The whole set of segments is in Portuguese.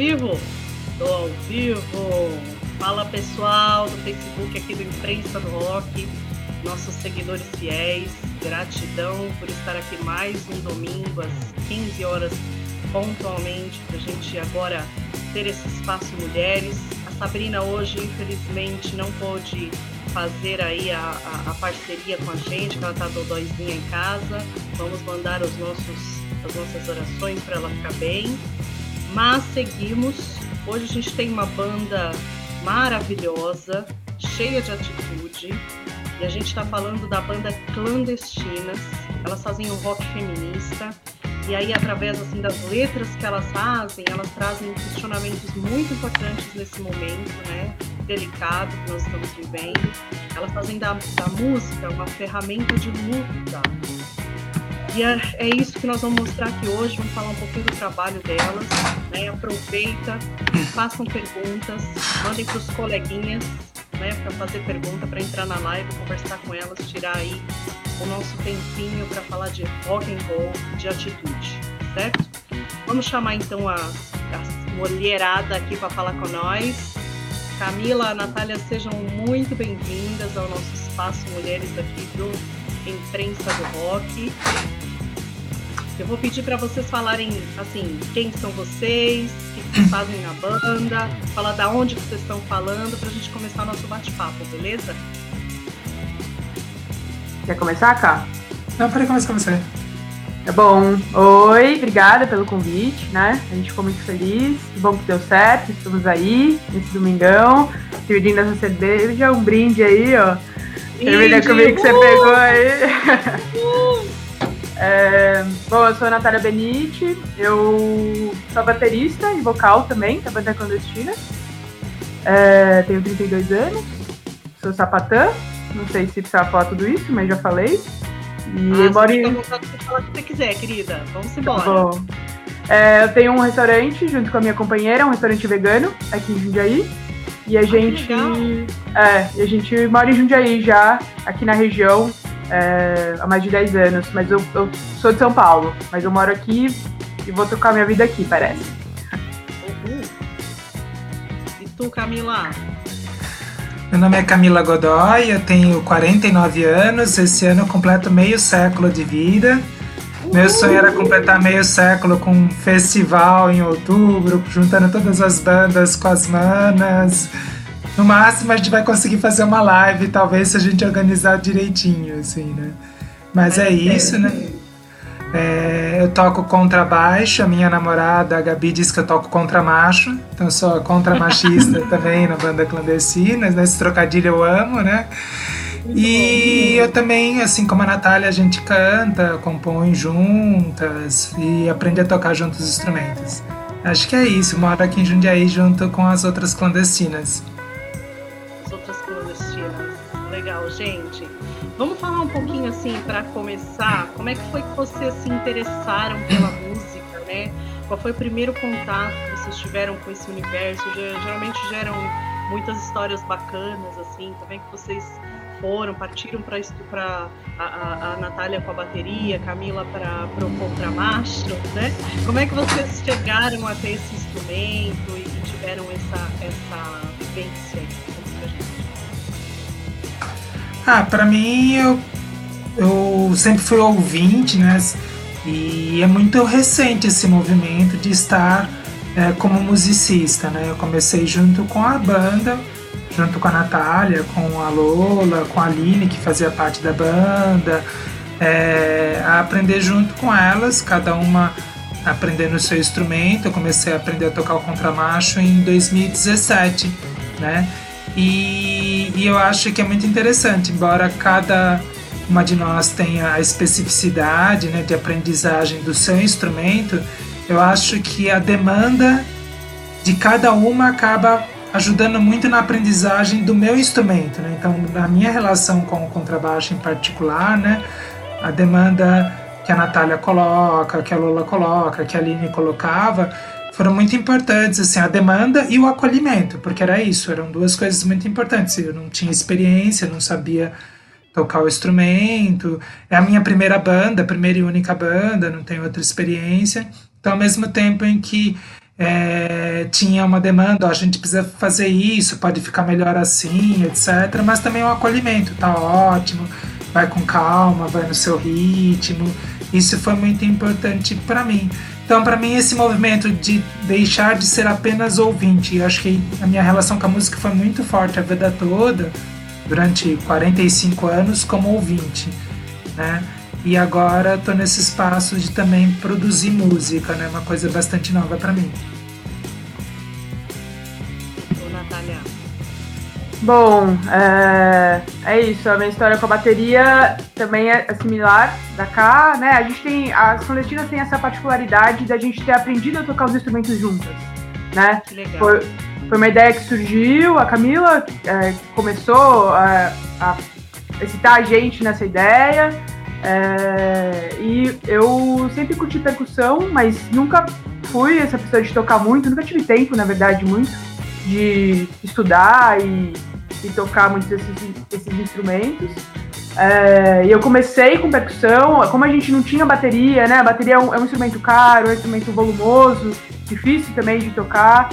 vivo? Tô ao vivo. Fala pessoal do Facebook aqui do Imprensa do Rock, nossos seguidores fiéis, gratidão por estar aqui mais um domingo às 15 horas pontualmente para a gente agora ter esse espaço mulheres. A Sabrina hoje infelizmente não pôde fazer aí a, a, a parceria com a gente, que ela tá dodóizinha em casa. Vamos mandar os nossos, as nossas orações para ela ficar bem. Mas seguimos. Hoje a gente tem uma banda maravilhosa, cheia de atitude. E a gente está falando da banda Clandestinas. Elas fazem um rock feminista. E aí, através assim, das letras que elas fazem, elas trazem questionamentos muito importantes nesse momento, né? Delicado que nós estamos vivendo. Elas fazem da, da música uma ferramenta de luta. E é, é, isso que nós vamos mostrar aqui hoje. Vamos falar um pouquinho do trabalho delas. Né? Aproveita, façam perguntas, mandem para os coleguinhas né, para fazer pergunta, para entrar na live, conversar com elas, tirar aí o nosso tempinho para falar de rock and roll, de atitude, certo? Vamos chamar então a, a mulherada aqui para falar com nós. Camila, Natália, sejam muito bem-vindas ao nosso espaço Mulheres aqui do Imprensa do Rock. Eu vou pedir para vocês falarem assim, quem são vocês, o que vocês fazem na banda, falar da onde que vocês estão falando, para a gente começar nosso bate-papo, beleza? Quer começar, Cá? Não, peraí, começa, você. Tá bom. Oi, obrigada pelo convite, né? A gente ficou muito feliz. Que bom que deu certo. Estamos aí nesse domingão, dividindo essa cerveja, um brinde aí, ó. Termina comigo que você pegou aí. É, bom, eu sou a Natália Benite, eu sou baterista e vocal também da banda clandestina. É, tenho 32 anos, sou sapatã, não sei se precisa falar tudo isso, mas já falei. E ah, eu moro em... falar o que você quiser, querida. Vamos tá embora. bom. É, eu tenho um restaurante junto com a minha companheira, um restaurante vegano aqui em Jundiaí. E a ah, gente. É, e a gente mora em Jundiaí já, aqui na região é, há mais de 10 anos, mas eu, eu, sou de São Paulo, mas eu moro aqui e vou tocar minha vida aqui, parece. Uhum. E tu, Camila? Meu nome é Camila Godoy, eu tenho 49 anos, esse ano eu completo meio século de vida. Meu sonho era completar meio século com um festival em outubro, juntando todas as bandas com as manas no máximo a gente vai conseguir fazer uma live, talvez se a gente organizar direitinho, assim, né? Mas é, é isso, né? É, eu toco contrabaixo, a minha namorada, a Gabi, diz que eu toco contramacho, então eu sou contramachista também na banda clandestina, nesse trocadilho eu amo, né? E eu também, assim como a Natália, a gente canta, compõe juntas e aprende a tocar juntos os instrumentos. Acho que é isso, moro aqui em Jundiaí junto com as outras clandestinas. gente. Vamos falar um pouquinho assim para começar, como é que foi que vocês se interessaram pela música, né? Qual foi o primeiro contato que vocês tiveram com esse universo? Geralmente geram muitas histórias bacanas assim. É que vocês foram, partiram para a, a, a, Natália com a bateria, Camila para o contramacho, né? Como é que vocês chegaram até esse instrumento e, e tiveram essa essa vivência? Ah, para mim eu, eu sempre fui ouvinte, né? E é muito recente esse movimento de estar é, como musicista, né? Eu comecei junto com a banda, junto com a Natália, com a Lola, com a Aline, que fazia parte da banda, é, a aprender junto com elas, cada uma aprendendo o seu instrumento. Eu comecei a aprender a tocar o contramacho em 2017, né? E, e eu acho que é muito interessante, embora cada uma de nós tenha a especificidade né, de aprendizagem do seu instrumento, eu acho que a demanda de cada uma acaba ajudando muito na aprendizagem do meu instrumento. Né? Então, na minha relação com o contrabaixo em particular, né, a demanda que a Natália coloca, que a Lola coloca, que a Aline colocava, foram muito importantes, assim, a demanda e o acolhimento, porque era isso, eram duas coisas muito importantes. Eu não tinha experiência, não sabia tocar o instrumento, é a minha primeira banda, primeira e única banda, não tenho outra experiência. Então, ao mesmo tempo em que é, tinha uma demanda, a gente precisa fazer isso, pode ficar melhor assim, etc. Mas também o acolhimento, tá ótimo, vai com calma, vai no seu ritmo. Isso foi muito importante para mim. Então, para mim, esse movimento de deixar de ser apenas ouvinte, eu acho que a minha relação com a música foi muito forte a vida toda, durante 45 anos, como ouvinte, né? E agora estou nesse espaço de também produzir música, né? Uma coisa bastante nova para mim. Ô, Natália. Bom, é, é, isso. A minha história com a bateria também é, é similar da cá, né? A gente tem. As clandestinas têm essa particularidade da gente ter aprendido a tocar os instrumentos juntas, né? Que legal. Foi, foi uma ideia que surgiu, a Camila é, começou a, a excitar a gente nessa ideia. É, e eu sempre curti percussão, mas nunca fui essa pessoa de tocar muito, nunca tive tempo, na verdade, muito, de estudar e, e tocar muitos desses, instrumentos. É, e eu comecei com percussão, como a gente não tinha bateria, né? A bateria é um, é um instrumento caro, é um instrumento volumoso, difícil também de tocar.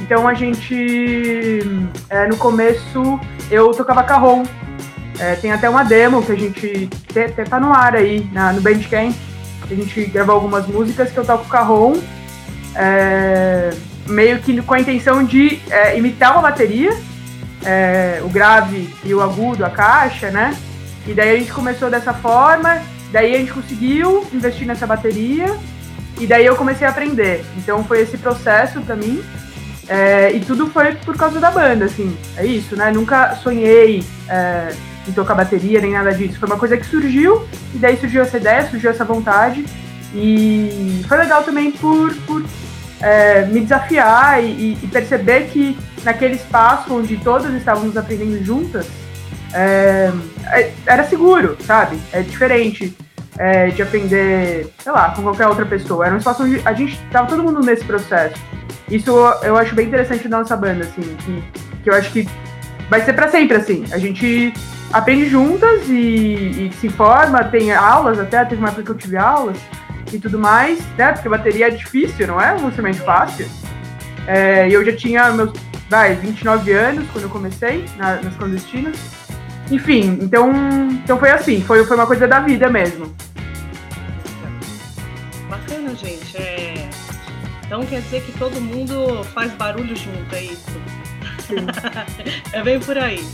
Então a gente, é, no começo, eu tocava carrom, é, tem até uma demo que a gente até tá no ar aí, na, no Bandcamp. A gente gravou algumas músicas que eu toco carrom, é, meio que com a intenção de é, imitar uma bateria, é, o grave e o agudo, a caixa, né? E daí a gente começou dessa forma, daí a gente conseguiu investir nessa bateria, e daí eu comecei a aprender. Então foi esse processo para mim. É, e tudo foi por causa da banda, assim. É isso, né? Nunca sonhei é, em tocar bateria, nem nada disso. Foi uma coisa que surgiu, e daí surgiu essa ideia, surgiu essa vontade. E foi legal também por, por é, me desafiar e, e, perceber que naquele espaço onde todas estávamos aprendendo juntas, é, é, era seguro, sabe? É diferente é, de aprender, sei lá, com qualquer outra pessoa. Era um espaço onde a gente estava todo mundo nesse processo. Isso eu acho bem interessante da nossa banda, assim, que, que eu acho que vai ser para sempre assim. A gente aprende juntas e, e, se informa, tem aulas até, teve uma época que eu tive aulas e tudo mais, né? Porque bateria é difícil, não é um instrumento fácil. É, eu já tinha meus, vai, 29 anos quando eu comecei na, nas clandestinas. Enfim, então, então foi assim, foi, foi uma coisa da vida mesmo. Bacana, gente. É... Então quer dizer que todo mundo faz barulho junto, é isso? é bem por aí.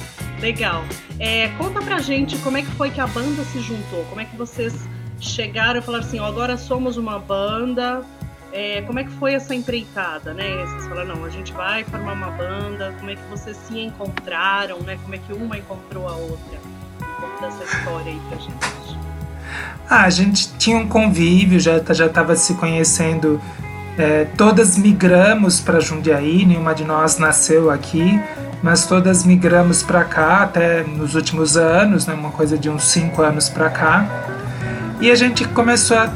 Legal. É, conta pra gente como é que foi que a banda se juntou, como é que vocês chegaram e falaram assim, ó, agora somos uma banda. É, como é que foi essa empreitada, né? Vocês falaram, não, a gente vai formar uma banda, como é que vocês se encontraram, né? Como é que uma encontrou a outra? Conta essa história aí pra gente. Ah, a gente tinha um convívio, já já estava se conhecendo. É, todas migramos para Jundiaí, nenhuma de nós nasceu aqui mas todas migramos para cá até nos últimos anos, né, uma coisa de uns cinco anos para cá. E a gente começou a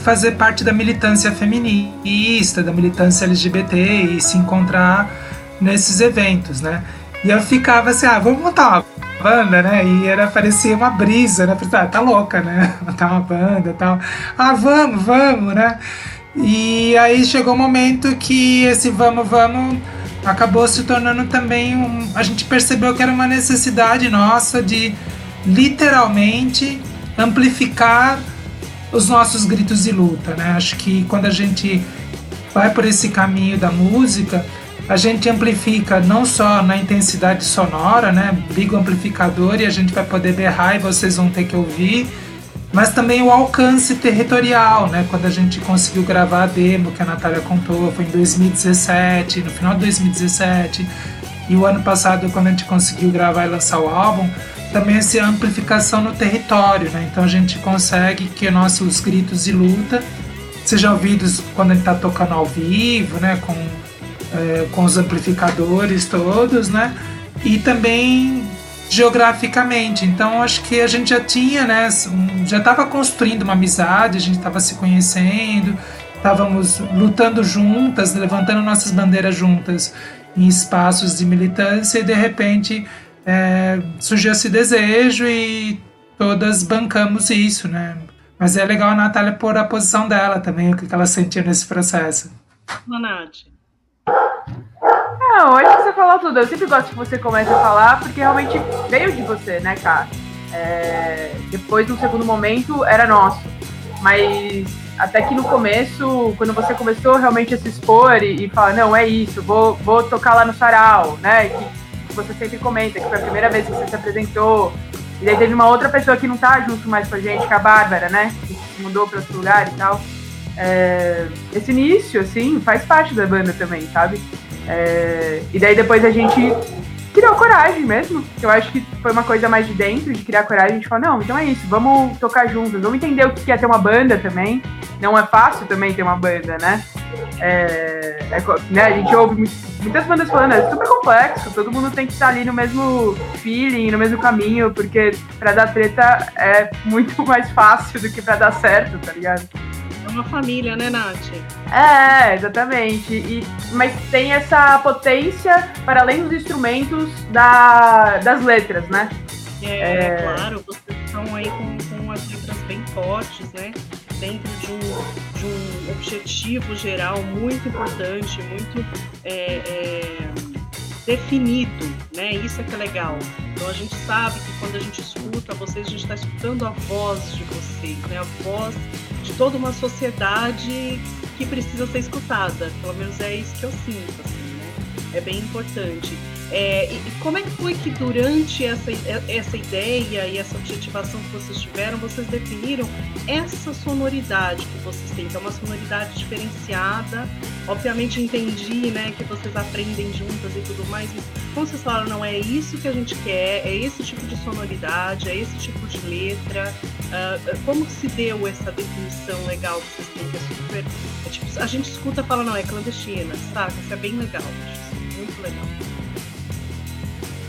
fazer parte da militância feminista, da militância LGBT e se encontrar nesses eventos, né? E eu ficava assim, ah, vamos montar uma banda, né? E era, parecia uma brisa, né? Falei, ah, tá louca, né? Montar uma banda e tal. Ah, vamos, vamos, né? E aí chegou o um momento que esse vamos, vamos acabou se tornando também um. A gente percebeu que era uma necessidade nossa de literalmente amplificar os nossos gritos de luta, né? Acho que quando a gente vai por esse caminho da música, a gente amplifica não só na intensidade sonora, né? Liga o amplificador e a gente vai poder berrar e vocês vão ter que ouvir mas também o alcance territorial, né? Quando a gente conseguiu gravar a demo que a Natália contou, foi em 2017, no final de 2017, e o ano passado, quando a gente conseguiu gravar e lançar o álbum, também essa amplificação no território, né? Então a gente consegue que nossos gritos de luta sejam ouvidos quando a gente está tocando ao vivo, né? Com, é, com os amplificadores todos, né? E também geograficamente. Então acho que a gente já tinha, né, já estava construindo uma amizade, a gente estava se conhecendo, estávamos lutando juntas, levantando nossas bandeiras juntas em espaços de militância e de repente é, surgiu esse desejo e todas bancamos isso, né? Mas é legal a Natália pôr a posição dela também, o que ela sentia nesse processo. Nath. Não, acho que você falou tudo. Eu sempre gosto que você comece a falar, porque realmente veio de você, né, cara? É, depois, no segundo momento, era nosso. Mas até que no começo, quando você começou realmente a se expor e, e falar, não, é isso, vou, vou tocar lá no sarau, né? Que, você sempre comenta, que foi a primeira vez que você se apresentou. E daí teve uma outra pessoa que não tá junto mais com a gente, que é a Bárbara, né? Que se mudou para outro lugar e tal. É, esse início, assim, faz parte da banda também, sabe? É, e daí depois a gente criou coragem mesmo. Eu acho que foi uma coisa mais de dentro, de criar coragem. A gente falou, não, então é isso, vamos tocar juntos, vamos entender o que é ter uma banda também. Não é fácil também ter uma banda, né? É, é, né a gente ouve muitas bandas falando, é super complexo, todo mundo tem que estar ali no mesmo feeling, no mesmo caminho, porque pra dar treta é muito mais fácil do que pra dar certo, tá ligado? É uma família, né, Nath? É, exatamente. E, mas tem essa potência para além dos instrumentos da, das letras, né? É, é... claro, vocês estão aí com, com as letras bem fortes, né? Dentro de um, de um objetivo geral muito importante, muito é, é, definido, né? Isso é que é legal. Então a gente sabe que quando a gente escuta vocês, a gente está escutando a voz de vocês, né? A voz de toda uma sociedade que precisa ser escutada. Pelo menos é isso que eu sinto, assim, né? É bem importante. É, e como é que foi que durante essa, essa ideia e essa objetivação que vocês tiveram, vocês definiram essa sonoridade que vocês têm, que é uma sonoridade diferenciada. Obviamente entendi né, que vocês aprendem juntas e tudo mais, mas como vocês falaram, não é isso que a gente quer, é esse tipo de sonoridade, é esse tipo de letra. Uh, como se deu essa definição legal que vocês têm? Que é super. É tipo, a gente escuta e fala, não, é clandestina, sabe? Isso é bem legal, muito legal.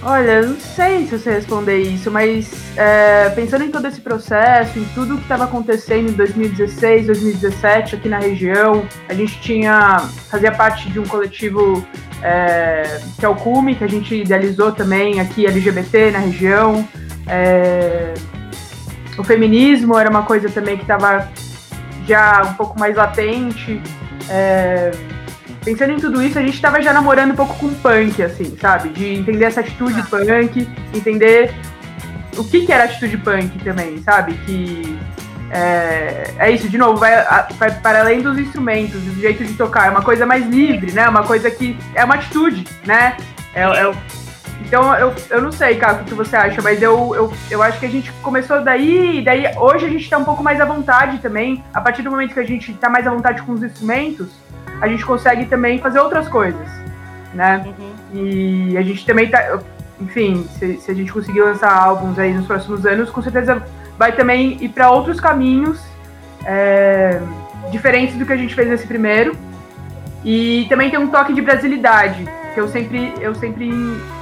Olha, não sei se você responder isso, mas é, pensando em todo esse processo, em tudo que estava acontecendo em 2016, 2017 aqui na região, a gente tinha fazia parte de um coletivo é, que é o CUME, que a gente idealizou também aqui LGBT na região. É, o feminismo era uma coisa também que estava já um pouco mais latente. É, pensando em tudo isso, a gente estava já namorando um pouco com punk, assim, sabe? De entender essa atitude punk, entender o que, que era atitude punk também, sabe? Que é, é isso, de novo, vai, vai, para além dos instrumentos, do jeito de tocar, é uma coisa mais livre, né? Uma coisa que é uma atitude, né? É, é, então eu, eu não sei, cara, o que você acha, mas eu, eu, eu acho que a gente começou daí, e daí hoje a gente está um pouco mais à vontade também. A partir do momento que a gente está mais à vontade com os instrumentos, a gente consegue também fazer outras coisas, né? Uhum. E a gente também tá. Enfim, se, se, a gente conseguir lançar álbuns aí nos próximos anos, com certeza vai também ir para outros caminhos é, diferentes do que a gente fez nesse primeiro. E também tem um toque de brasilidade, que eu sempre, eu sempre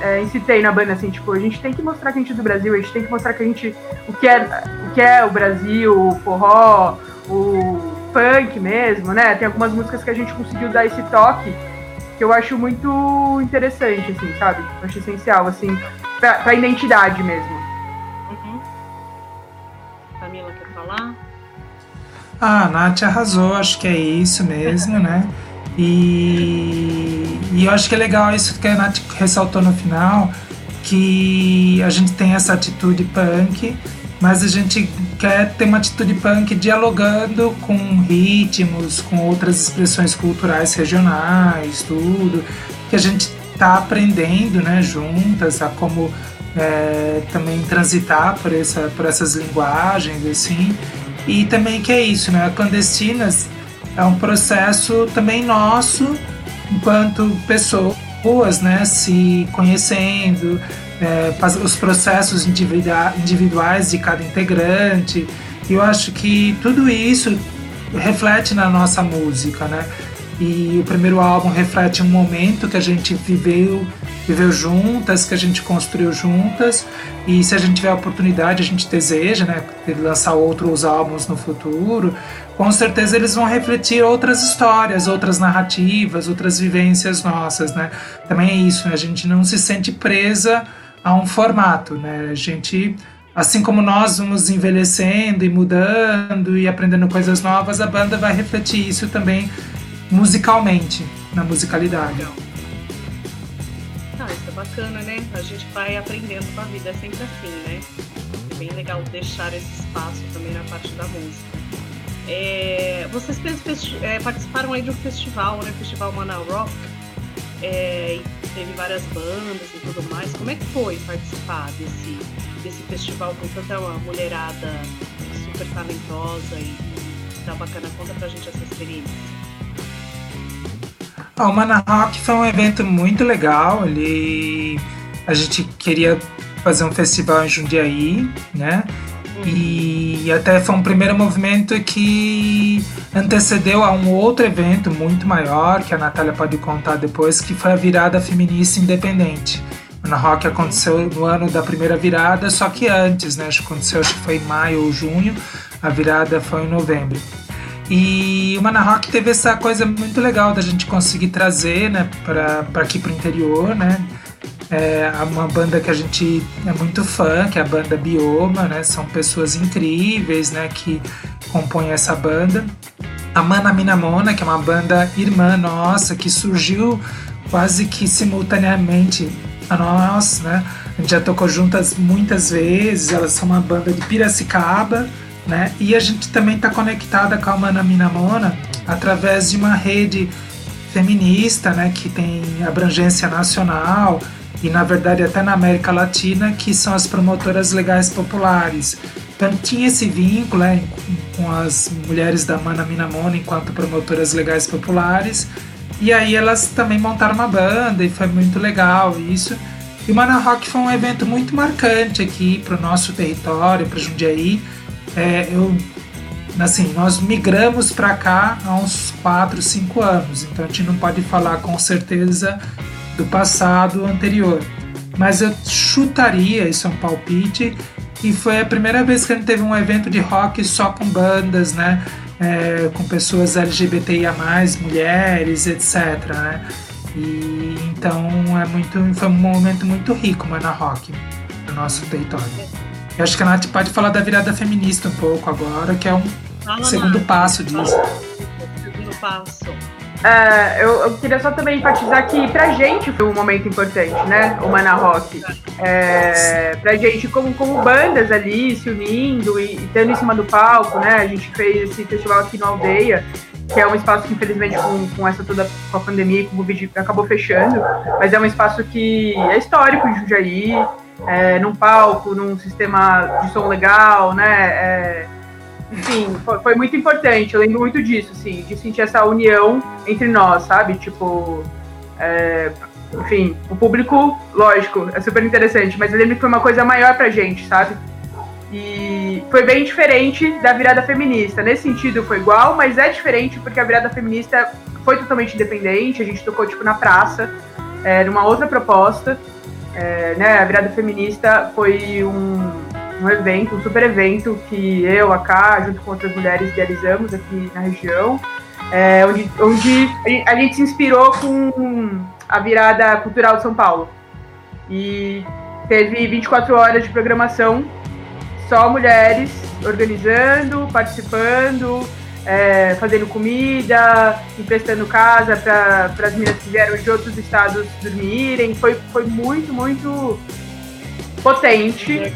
é, incitei na banda, assim, tipo, a gente tem que mostrar que a gente é do Brasil, a gente tem que mostrar que a gente. o que é o, que é o Brasil, o forró, o funk mesmo, né? Tem algumas músicas que a gente conseguiu dar esse toque que eu acho muito interessante, assim, sabe? Eu acho essencial, assim, pra, pra identidade mesmo. Uhum. Camila, quer falar? Ah, a Nath arrasou, acho que é isso mesmo, né? E, e eu acho que é legal isso que a Nath ressaltou no final, que a gente tem essa atitude punk, mas a gente quer ter uma atitude punk dialogando com ritmos, com outras expressões culturais regionais, tudo, que a gente está aprendendo, né, juntas a como é, também transitar por, essa, por essas linguagens, assim, e também que é isso, né, a Clandestinas é um processo também nosso, enquanto pessoas, né, se conhecendo, é, os processos individuais de cada integrante. E eu acho que tudo isso reflete na nossa música, né? E o primeiro álbum reflete um momento que a gente viveu, viveu juntas, que a gente construiu juntas. E se a gente tiver a oportunidade, a gente deseja, né, lançar outros álbuns no futuro. Com certeza eles vão refletir outras histórias, outras narrativas, outras vivências nossas, né? Também é isso, né? A gente não se sente presa a um formato, né? A gente, assim como nós vamos envelhecendo e mudando e aprendendo coisas novas, a banda vai refletir isso também musicalmente, na musicalidade. Ah, isso é bacana, né? A gente vai aprendendo com a vida, é sempre assim, né? É bem legal deixar esse espaço também na parte da música. É, vocês é, participaram aí de um festival, né? Festival Mana Rock. É, teve várias bandas e tudo mais. Como é que foi participar desse, desse festival com tanta mulherada super talentosa e, e tá bacana? Conta pra gente essa experiência. Ah, o Mana Rock foi um evento muito legal. Ele, a gente queria fazer um festival em Jundiaí, né? E até foi um primeiro movimento que antecedeu a um outro evento muito maior, que a Natália pode contar depois, que foi a virada feminista independente. Mana Rock aconteceu no ano da primeira virada, só que antes, né? Acho que aconteceu, acho que foi em maio ou junho, a virada foi em novembro. E o Mana Rock teve essa coisa muito legal da gente conseguir trazer né, para aqui para o interior, né? É uma banda que a gente é muito fã, que é a banda Bioma, né? São pessoas incríveis, né? Que compõem essa banda. A Mana Minamona, que é uma banda irmã nossa, que surgiu quase que simultaneamente a nós, né? A gente já tocou juntas muitas vezes, elas são uma banda de Piracicaba, né? E a gente também está conectada com a Mana Minamona através de uma rede feminista, né, que tem abrangência nacional e na verdade até na América Latina, que são as promotoras legais populares. Então tinha esse vínculo né, com as mulheres da Mana Minamona enquanto promotoras legais populares. E aí elas também montaram uma banda e foi muito legal isso. E o Mana Rock foi um evento muito marcante aqui para o nosso território, para Jundiaí é, eu, assim, nós migramos para cá há uns 4, 5 anos, então a gente não pode falar com certeza do passado anterior. Mas eu chutaria, isso é um palpite, e foi a primeira vez que a gente teve um evento de rock só com bandas, né? É, com pessoas LGBTIA, mulheres, etc. Né? E então é muito, foi um momento muito rico, mano, na rock no nosso território. Eu acho que a Nath pode falar da virada feminista um pouco agora, que é um Fala, segundo Nath. passo disso. Segundo passo. É, eu, eu, queria só também enfatizar que pra gente foi um momento importante, né? O Mana Rock. É, pra gente, como, como bandas ali, se unindo e, e tendo em cima do palco, né? A gente fez esse festival aqui na aldeia, que é um espaço que infelizmente com, com essa toda com a pandemia e com o Covid acabou fechando, mas é um espaço que é histórico em Jundiaí é, num palco, num sistema de som legal, né? É, enfim, foi, foi, muito importante. Eu lembro muito disso, assim, de sentir essa união entre nós, sabe? Tipo, é, enfim, o público, lógico, é super interessante, mas eu lembro que foi uma coisa maior pra gente, sabe? E foi bem diferente da virada feminista. Nesse sentido foi igual, mas é diferente porque a virada feminista foi totalmente independente. A gente tocou tipo na praça, é, numa outra proposta. É, né, a virada feminista foi um, um evento, um super evento que eu, a Ká, junto com outras mulheres, idealizamos aqui na região, é, onde, onde a gente se inspirou com a virada cultural de São Paulo. E teve 24 horas de programação, só mulheres organizando, participando, é, fazendo comida, emprestando casa para as meninas que vieram de outros estados dormirem. Foi, foi muito, muito potente.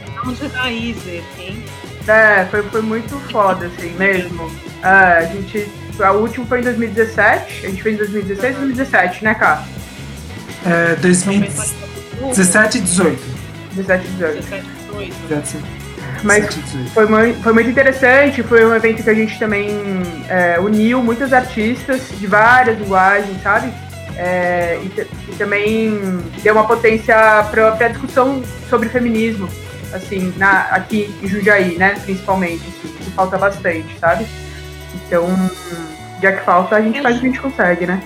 É, foi, foi muito foda, assim, mesmo. É, a gente. A última foi em 2017. A gente fez em 2016 e 2017, né, Cá? É, 2017 e 18. 17 e 18. 17 e 18. Mas foi, foi muito interessante, foi um evento que a gente também é, uniu muitos artistas de várias linguagens, sabe? É, e, e, também deu uma potência para a discussão sobre feminismo, assim, na, aqui em Jundiaí, né, principalmente, assim, que falta bastante, sabe? Então, já que falta, a gente é, faz o que a gente consegue, né?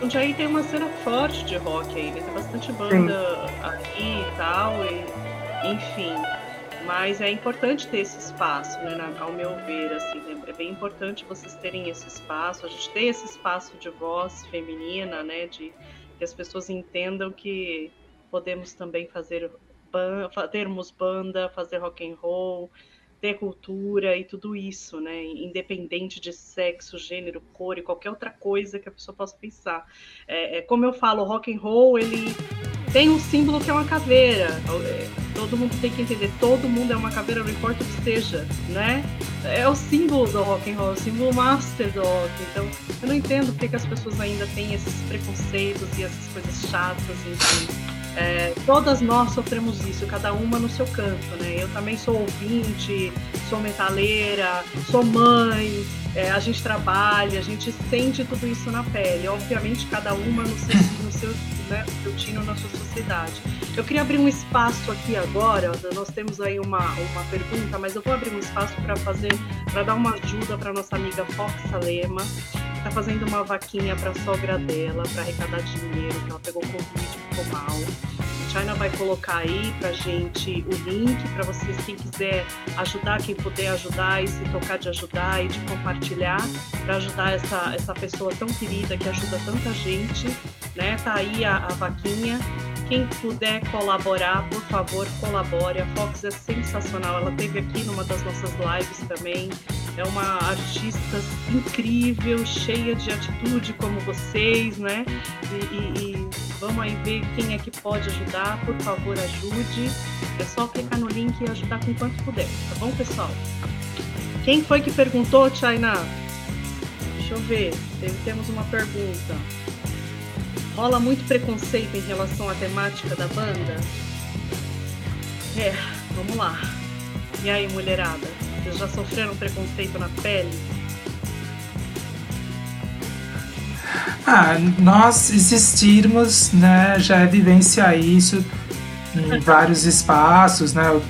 Jundiaí tem uma cena forte de rock aí, né? Tem bastante banda Sim. aqui e tal, e, enfim. Mas é importante ter esse espaço, né, ao meu ver, assim, né? é bem importante vocês terem esse espaço, a gente ter esse espaço de voz feminina, né, de que as pessoas entendam que podemos também fazer termos banda, fazer rock and roll, ter cultura e tudo isso, né? Independente de sexo, gênero, cor e qualquer outra coisa que a pessoa possa pensar. É, é, como eu falo, rock and roll ele tem um símbolo que é uma caveira. É, todo mundo tem que entender, todo mundo é uma caveira, não importa o que seja, né? É o símbolo do rock and roll, o símbolo master do rock. Então, eu não entendo porque que as pessoas ainda têm esses preconceitos e essas coisas chatas, enfim. É, todas nós sofremos isso, cada uma no seu canto, né? Eu também sou ouvinte, sou metaleira, sou mãe, é, a gente trabalha, a gente sente tudo isso na pele. Obviamente, cada uma no seu, no seu, né, seu tino, na sua sociedade. Eu queria abrir um espaço aqui agora, nós temos aí uma, uma pergunta, mas eu vou abrir um espaço para fazer, para dar uma ajuda para nossa amiga Fox Salema, que está fazendo uma vaquinha para a sogra dela, para arrecadar dinheiro, que ela pegou Covid e ficou mal. China vai colocar aí pra gente o link para vocês, quem quiser ajudar, quem puder ajudar e se tocar de ajudar e de compartilhar para ajudar essa, essa pessoa tão querida que ajuda tanta gente, né? Tá aí a, a vaquinha. Quem puder colaborar, por favor, colabore. A Fox é sensacional. Ela teve aqui numa das nossas lives também. É uma artista incrível, cheia de atitude como vocês, né? E, e, e vamos aí ver quem é que pode ajudar. Por favor, ajude. É só clicar no link e ajudar com quanto puder, tá bom, pessoal? Quem foi que perguntou, China? Deixa eu ver. Temos uma pergunta. Rola muito preconceito em relação à temática da banda? É, vamos lá. E aí, mulherada? Vocês já sofreram preconceito na pele? Ah, nós existirmos, né, já é vivenciar isso em vários espaços, né, o,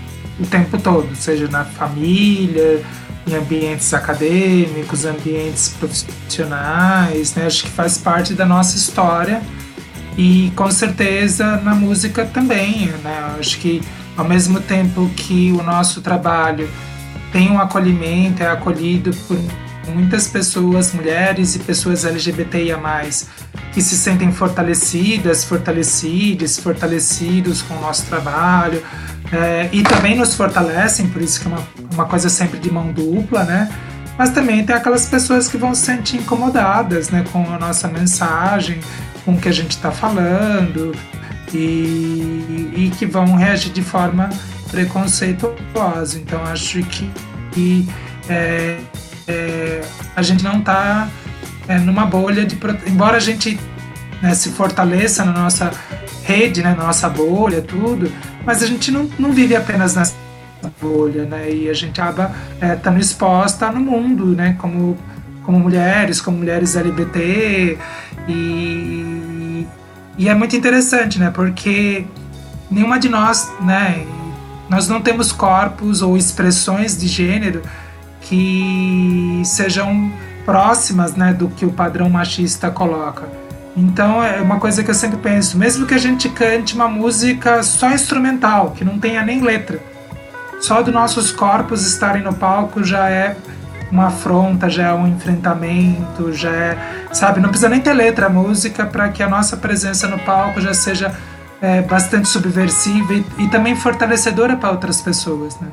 o tempo todo, seja na família, em ambientes acadêmicos, ambientes profissionais, né? Acho que faz parte da nossa história e com certeza na música também, né? Acho que ao mesmo tempo que o nosso trabalho tem um acolhimento, é acolhido por muitas pessoas, mulheres e pessoas LGBTIA+, que se sentem fortalecidas, fortalecidas, fortalecidos com o nosso trabalho, é, e também nos fortalecem, por isso que é uma, uma coisa sempre de mão dupla, né? Mas também tem aquelas pessoas que vão se sentir incomodadas, né, com a nossa mensagem, com o que a gente está falando, e, e, que vão reagir de forma preconceituosa. Então acho que, que é, é, a gente não está é, numa bolha de embora a gente né, se fortaleça na nossa rede, né, na nossa bolha, tudo, mas a gente não, não vive apenas nessa bolha, né? E a gente acaba estando é, exposta no mundo, né? Como, como mulheres, como mulheres LGBT e, e é muito interessante, né? Porque nenhuma de nós, né? Nós não temos corpos ou expressões de gênero que sejam próximas, né, do que o padrão machista coloca. Então é uma coisa que eu sempre penso, mesmo que a gente cante uma música só instrumental, que não tenha nem letra, só dos nossos corpos estarem no palco já é uma afronta, já é um enfrentamento, já é, sabe, não precisa nem ter letra a música para que a nossa presença no palco já seja é, bastante subversiva e, e também fortalecedora para outras pessoas, né?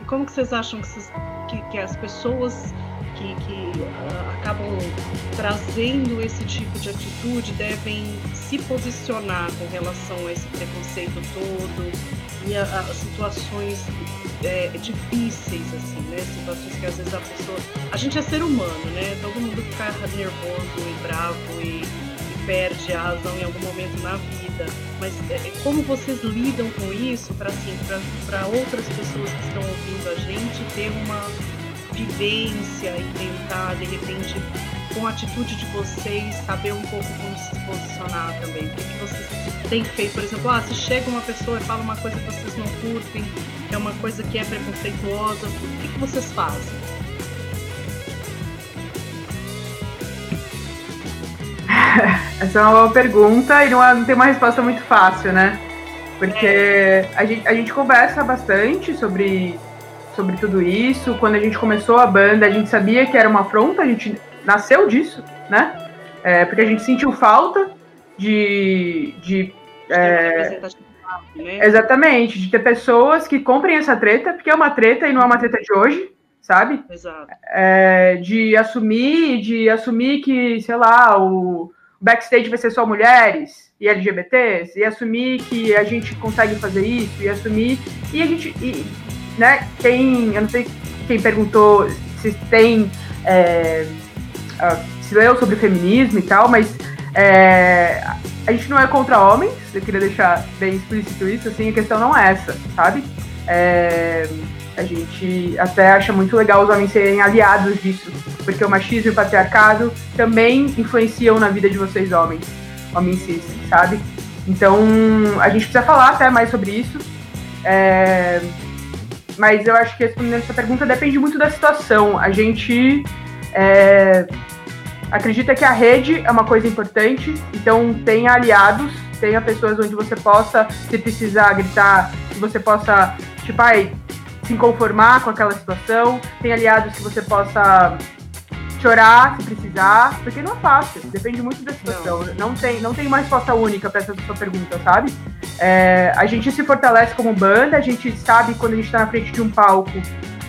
E como que vocês acham que, que, que as pessoas que, que uh, acabam trazendo esse tipo de atitude devem se posicionar com relação a esse preconceito todo e a, a situações é, difíceis, assim, né? Situações que às vezes a pessoa. A gente é ser humano, né? Todo mundo fica nervoso e bravo e, e perde a razão em algum momento na vida. Mas é, é como vocês lidam com isso para assim, para outras pessoas que estão ouvindo a gente ter uma vivência e tentar, de repente, com a atitude de vocês, saber um pouco como se posicionar também. O que, vocês têm feito? Por exemplo, ah, se chega uma pessoa e fala uma coisa que vocês não curtem, é uma coisa que é preconceituosa, o que, que vocês fazem? Essa é uma boa pergunta e não, não tem uma resposta muito fácil, né? Porque é. a, gente, a gente conversa bastante sobre sobre tudo isso. Quando a gente começou a banda, a gente sabia que era uma afronta, a gente nasceu disso, né? É, porque a gente sentiu falta de. de é, Né? Exatamente, de ter pessoas que comprem essa treta, porque é uma treta e não é uma treta de hoje, sabe? Exato. É, de assumir, de assumir que, sei lá, o backstage vai ser só mulheres e LGBTs, e assumir que a gente consegue fazer isso, e assumir. E a gente. E, né, quem. Eu não sei quem perguntou se tem. É, se leu sobre feminismo e tal, mas é, a gente não é contra homens, eu queria deixar bem explícito isso, assim, a questão não é essa, sabe? É, a gente até acha muito legal os homens serem aliados disso, porque o machismo e o patriarcado também influenciam na vida de vocês, homens, homens cis, sabe? Então, a gente precisa falar até mais sobre isso. É, mas eu acho que respondendo essa pergunta depende muito da situação. A gente é, acredita que a rede é uma coisa importante, então tenha aliados, tenha pessoas onde você possa, se precisar gritar, que você possa, tipo, ai, se conformar com aquela situação, tenha aliados que você possa chorar se precisar, porque não é fácil, depende muito da situação. Não, não tem, não tem uma resposta única para essa sua pergunta, sabe? É, a gente se fortalece como banda, a gente sabe quando a gente está na frente de um palco,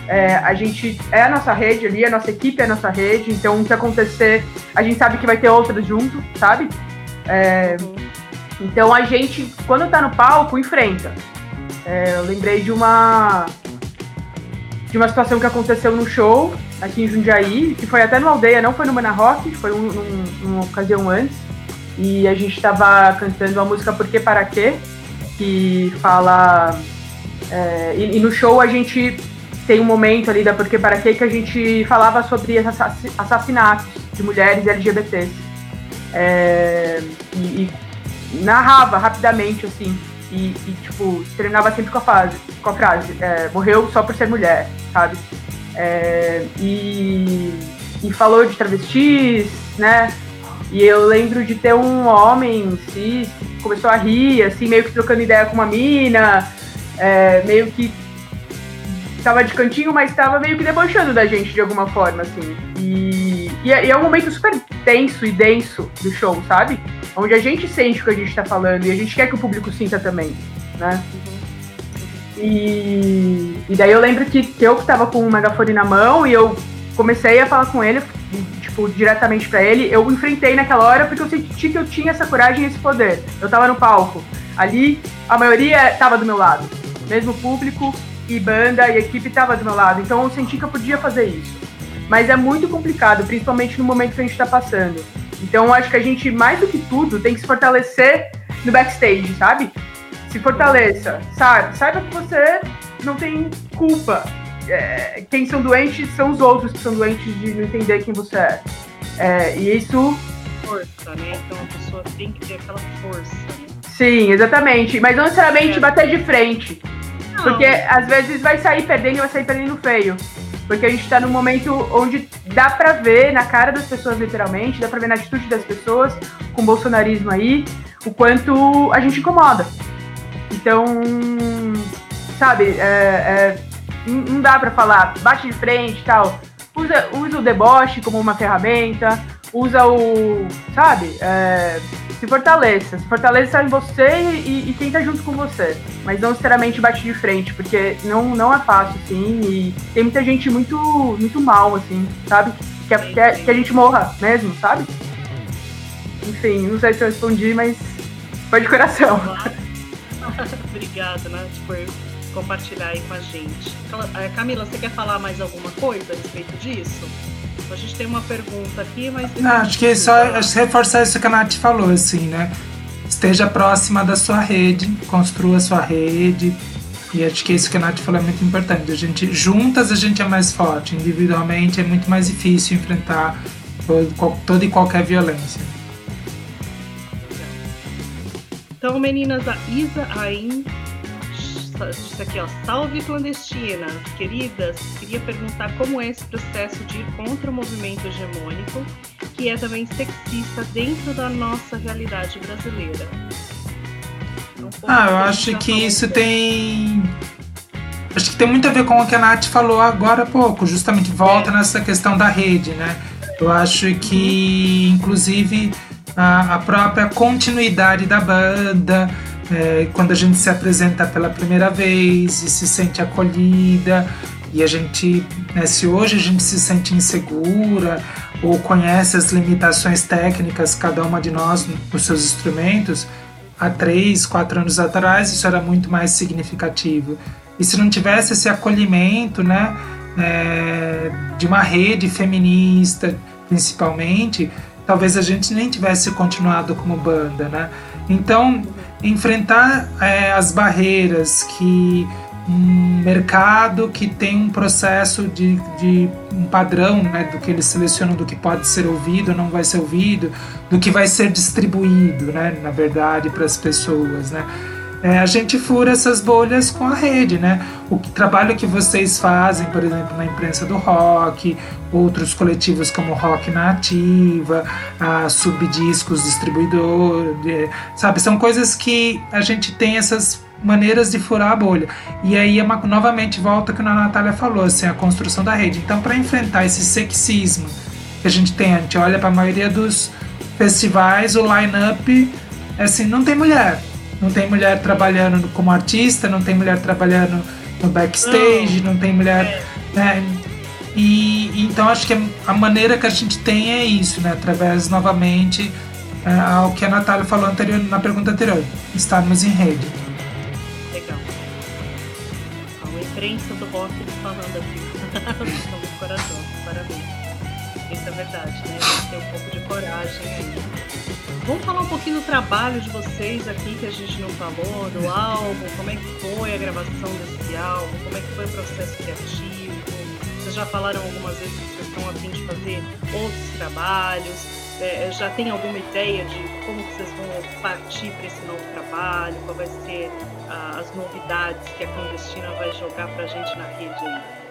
é, a gente é a nossa rede ali, a nossa equipe é a nossa rede, então o que acontecer, a gente sabe que vai ter outras junto, sabe? É, então a gente, quando tá no palco, enfrenta. É, eu lembrei de uma de uma situação que aconteceu no show aqui em Jundiaí, que foi até numa aldeia, não foi no Mana Rock, foi um, numa ocasião antes. E a gente estava cantando a música Por que Para Quê, que fala. É, e, e, no show a gente tem um momento ali da Por que Para Quê que a gente falava sobre assassinatos de mulheres LGBTs. É, e, e narrava rapidamente, assim, e, e, tipo, treinava sempre com a, fase, com a frase, é, morreu só por ser mulher, sabe? É, e, e falou de travestis, né? E eu lembro de ter um homem cis que começou a rir, assim, meio que trocando ideia com uma mina, é, meio que tava de cantinho, mas tava meio que debochando da gente de alguma forma, assim. E, e, é, e é um momento super tenso e denso do show, sabe? Onde a gente sente o que a gente tá falando e a gente quer que o público sinta também, né? E, e daí eu lembro que, que eu que tava com o megafone na mão e eu comecei a falar com ele, tipo, diretamente para ele. Eu enfrentei naquela hora porque eu senti que eu tinha essa coragem e esse poder. Eu tava no palco. Ali, a maioria tava do meu lado. Mesmo público e banda e equipe tava do meu lado. Então eu senti que eu podia fazer isso. Mas é muito complicado, principalmente no momento que a gente tá passando. Então acho que a gente, mais do que tudo, tem que se fortalecer no backstage, sabe? Se fortaleça, sabe? Saiba que você não tem culpa. É, quem são doentes são os outros que são doentes de não entender quem você é. é e isso. Força, né? Então a pessoa tem que ter aquela força. Né? Sim, exatamente. Mas não necessariamente é. bater de frente. Não. Porque às vezes vai sair perdendo e vai sair perdendo feio. Porque a gente tá num momento onde dá pra ver na cara das pessoas, literalmente, dá pra ver na atitude das pessoas, com o bolsonarismo aí, o quanto a gente incomoda. Então, sabe, é, é, não dá para falar, bate de frente e tal. Usa, usa o deboche como uma ferramenta, usa o. Sabe? É, se fortaleça. Se fortaleça em você e, e, quem tá junto com você. Mas não necessariamente bate de frente, porque não, não é fácil, assim. E tem muita gente muito, muito mal, assim, sabe? Que, que, que a gente morra mesmo, sabe? Enfim, não sei se eu respondi, mas foi de coração. Obrigada, Nath, por compartilhar aí com a gente. Eh, Camila, você quer falar mais alguma coisa a respeito disso? A gente tem uma pergunta aqui, mas. Não, acho que só reforçar isso que a Nath falou, assim, né? Esteja próxima da sua rede, construa a sua rede. E acho que isso que a Nath falou é muito importante. A gente, juntas a gente é mais forte, individualmente é muito mais difícil enfrentar toda e qualquer violência. Então, meninas, a Isa Ain disse aqui, ó, salve clandestinas, queridas, queria perguntar como é esse processo de ir contra o movimento hegemônico, que é também sexista dentro da nossa realidade brasileira. Então, ah, eu acho que isso tem acho que tem muito a ver com o que a Nath falou agora há pouco, justamente volta é. nessa questão da rede, né? Eu acho que, inclusive, a, a própria continuidade da banda, é, quando a gente se apresenta pela primeira vez e se sente acolhida e a gente, né, se hoje a gente se sente insegura ou conhece as limitações técnicas cada uma de nós nos seus instrumentos, há três, quatro anos atrás isso era muito mais significativo. E se não tivesse esse acolhimento, né, é, de uma rede feminista, principalmente, talvez a gente nem tivesse continuado como banda, né? Então, enfrentar é, as barreiras que um mercado que tem um processo de, de um padrão né, do que eles selecionam do que pode ser ouvido ou não vai ser ouvido, do que vai ser distribuído, né, na verdade, para as pessoas, né? É, a gente fura essas bolhas com a rede, né? O trabalho que vocês fazem, por exemplo, na imprensa do rock, outros coletivos como Rock na Ativa, a Subdiscos Distribuidor, sabe? São coisas que a gente tem essas maneiras de furar a bolha. E aí, é uma, novamente, volta que a Natália falou, assim, a construção da rede. Então, para enfrentar esse sexismo que a gente tem, a gente olha para a maioria dos festivais, o line-up, assim, não tem mulher. Não tem mulher trabalhando como artista, não tem mulher trabalhando no backstage, não, não tem mulher. Né? E então acho que a maneira que a gente tem é isso, né? Através novamente é, ao que a Natália falou anterior, na pergunta anterior, estarmos em rede. Legal. A imprensa do rock falando aqui. do coração, parabéns. Isso é verdade, né? Tem um pouco de coragem aí. Vamos falar um pouquinho do trabalho de vocês aqui que a gente não falou, do álbum, como é que foi a gravação desse álbum, como é que foi o processo criativo. Vocês já falaram algumas vezes que vocês estão a fim de fazer outros trabalhos. É, já tem alguma ideia de como vocês vão partir para esse novo trabalho? Qual vai ser ah, as novidades que a Clandestina vai jogar para a gente na rede aí?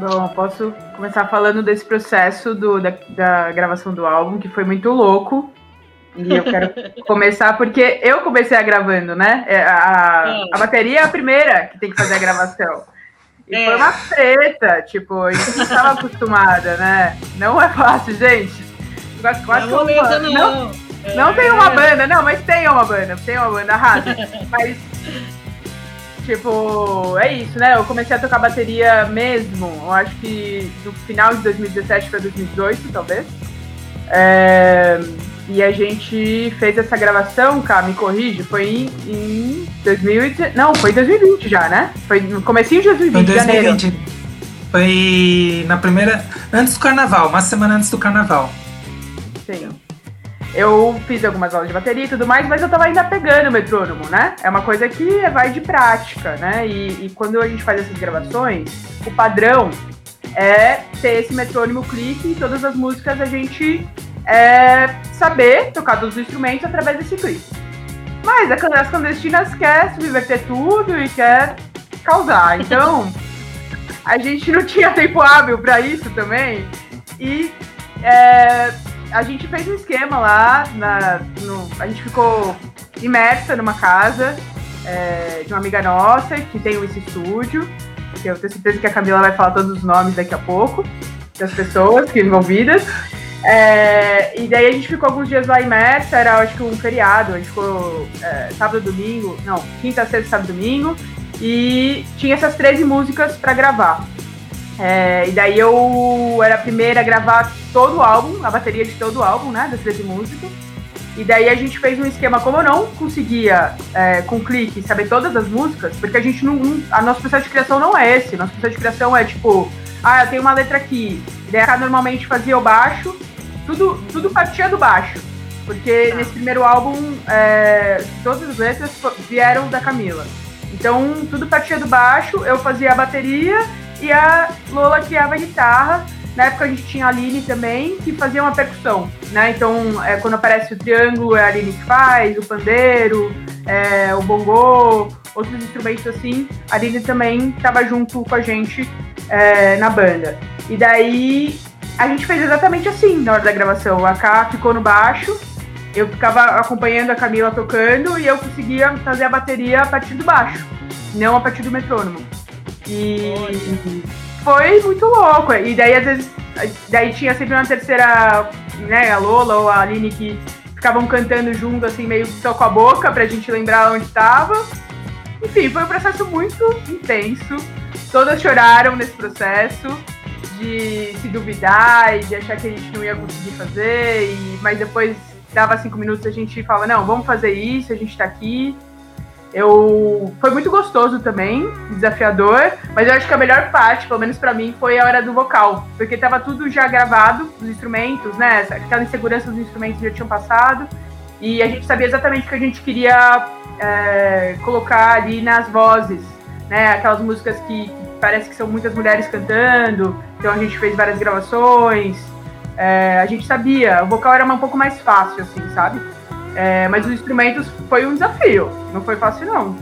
Bom, posso começar falando desse processo do, da, da gravação do álbum, que foi muito louco. E eu quero começar porque eu comecei a gravando, né? É, a, a bateria é a primeira que tem que fazer a gravação. E é. foi uma treta, tipo, a gente não estava acostumada, né? Não é fácil, gente. Quase, quase não, não. Não, não tem uma banda, não, mas tem uma banda, tem uma banda rádio. mas Tipo, é isso, né? Eu comecei a tocar bateria mesmo, eu acho que no final de 2017 para 2018, talvez. É, e a gente fez essa gravação, cara, me corrige, foi em, em 2020. Não, foi em 2020 já, né? Foi no comecinho de 2020, foi 2020. janeiro. Foi na primeira. Antes do carnaval, uma semana antes do carnaval. Sim. Eu fiz algumas aulas de bateria e tudo mais, mas eu tava ainda pegando o metrônomo, né? É uma coisa que vai de prática, né? E, e quando a gente faz essas gravações, o padrão é ter esse metrônomo clique e todas as músicas a gente é, saber tocar dos instrumentos através desse clique. Mas as clandestinas quer subverter tudo e quer causar. Então, a gente não tinha tempo hábil para isso também. E é, a gente fez um esquema lá, na, no, a gente ficou imersa numa casa é, de uma amiga nossa que tem esse estúdio, que eu tenho certeza que a Camila vai falar todos os nomes daqui a pouco, das pessoas que envolvidas. É, e daí a gente ficou alguns dias lá imersa, era acho que um feriado, a gente ficou é, sábado, domingo, não, quinta, sexta, sábado, domingo, e tinha essas 13 músicas para gravar. É, e daí eu era a primeira a gravar todo o álbum, a bateria de todo o álbum, né? Das 13 músicas. E daí a gente fez um esquema, como eu não conseguia, é, com clique, saber todas as músicas, porque a gente não. A nosso processo de criação não é esse. Nosso processo de criação é tipo, ah, eu tenho uma letra aqui. E daí a normalmente fazia o baixo, tudo, tudo partia do baixo. Porque tá. nesse primeiro álbum, é, todas as letras vieram da Camila. Então, tudo partia do baixo, eu fazia a bateria e a Lola criava guitarra. Na época a gente tinha a Aline também, que fazia uma percussão, né? Então, é, quando aparece o triângulo, é a Aline que faz, o pandeiro, é, o bongô, outros instrumentos assim. A Aline também estava junto com a gente é, na banda. E daí a gente fez exatamente assim na hora da gravação. A Ká ficou no baixo, eu ficava acompanhando a Camila tocando e eu conseguia fazer a bateria a partir do baixo, não a partir do metrônomo. E foi muito louco. E daí, às vezes, daí tinha sempre uma terceira, né, a Lola ou a Aline que ficavam cantando junto, assim, meio só com a boca, pra gente lembrar onde estava. Enfim, foi um processo muito intenso. Todas choraram nesse processo de se duvidar e de achar que a gente não ia conseguir fazer, e, mas depois dava cinco minutos a gente falava, não, vamos fazer isso, a gente tá aqui. Eu foi muito gostoso também, desafiador, mas eu acho que a melhor parte, pelo menos para mim, foi a hora do vocal, porque tava tudo já gravado, os instrumentos, né? Aquela insegurança dos instrumentos já tinham passado e a gente sabia exatamente o que a gente queria é, colocar ali nas vozes, né? Aquelas músicas que, parece que são muitas mulheres cantando, então a gente fez várias gravações. É, a gente sabia, o vocal era um pouco mais fácil, assim, sabe? É, mas os instrumentos foi um desafio. Não foi fácil, não.